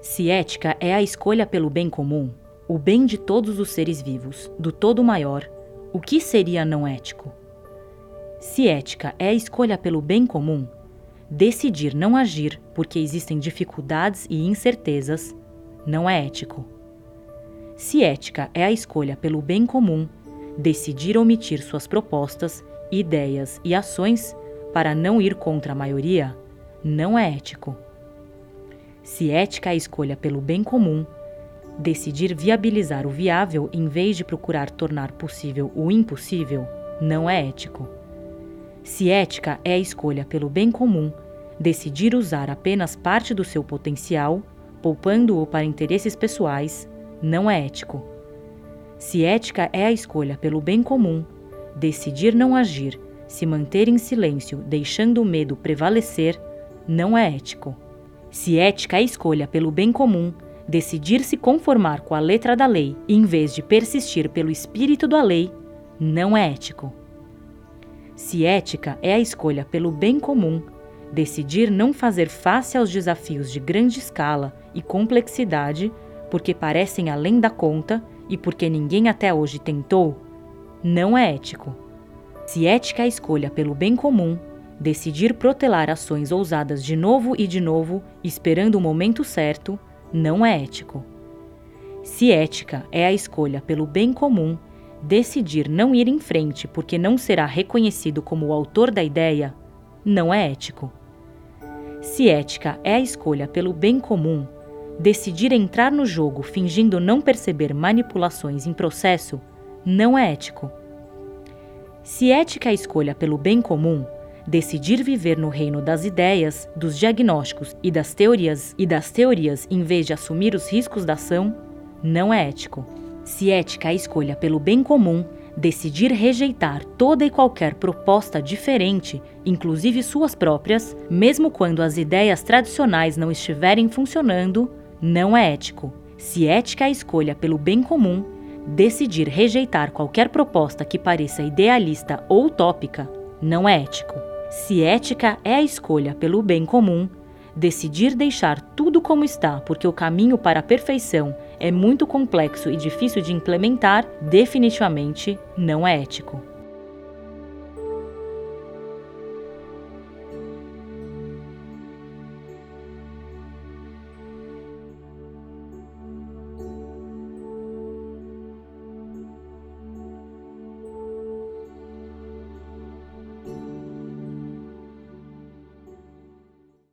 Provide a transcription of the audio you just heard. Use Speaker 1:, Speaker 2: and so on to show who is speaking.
Speaker 1: Se ética é a escolha pelo bem comum, o bem de todos os seres vivos, do todo maior, o que seria não ético? Se ética é a escolha pelo bem comum, decidir não agir porque existem dificuldades e incertezas não é ético. Se ética é a escolha pelo bem comum, decidir omitir suas propostas, ideias e ações para não ir contra a maioria não é ético. Se ética é a escolha pelo bem comum, decidir viabilizar o viável em vez de procurar tornar possível o impossível, não é ético. Se ética é a escolha pelo bem comum, decidir usar apenas parte do seu potencial, poupando-o para interesses pessoais, não é ético. Se ética é a escolha pelo bem comum, decidir não agir, se manter em silêncio, deixando o medo prevalecer, não é ético. Se ética é escolha pelo bem comum, decidir se conformar com a letra da lei em vez de persistir pelo espírito da lei, não é ético. Se ética é a escolha pelo bem comum, decidir não fazer face aos desafios de grande escala e complexidade porque parecem além da conta e porque ninguém até hoje tentou, não é ético. Se ética é a escolha pelo bem comum, Decidir protelar ações ousadas de novo e de novo, esperando o momento certo, não é ético. Se ética é a escolha pelo bem comum, decidir não ir em frente porque não será reconhecido como o autor da ideia, não é ético. Se ética é a escolha pelo bem comum, decidir entrar no jogo fingindo não perceber manipulações em processo, não é ético. Se ética é a escolha pelo bem comum, decidir viver no reino das ideias, dos diagnósticos e das teorias e das teorias em vez de assumir os riscos da ação, não é ético. Se ética é a escolha pelo bem comum, decidir rejeitar toda e qualquer proposta diferente, inclusive suas próprias, mesmo quando as ideias tradicionais não estiverem funcionando, não é ético. Se ética é a escolha pelo bem comum, decidir rejeitar qualquer proposta que pareça idealista ou utópica, não é ético. Se ética é a escolha pelo bem comum, decidir deixar tudo como está porque o caminho para a perfeição é muito complexo e difícil de implementar, definitivamente não é ético.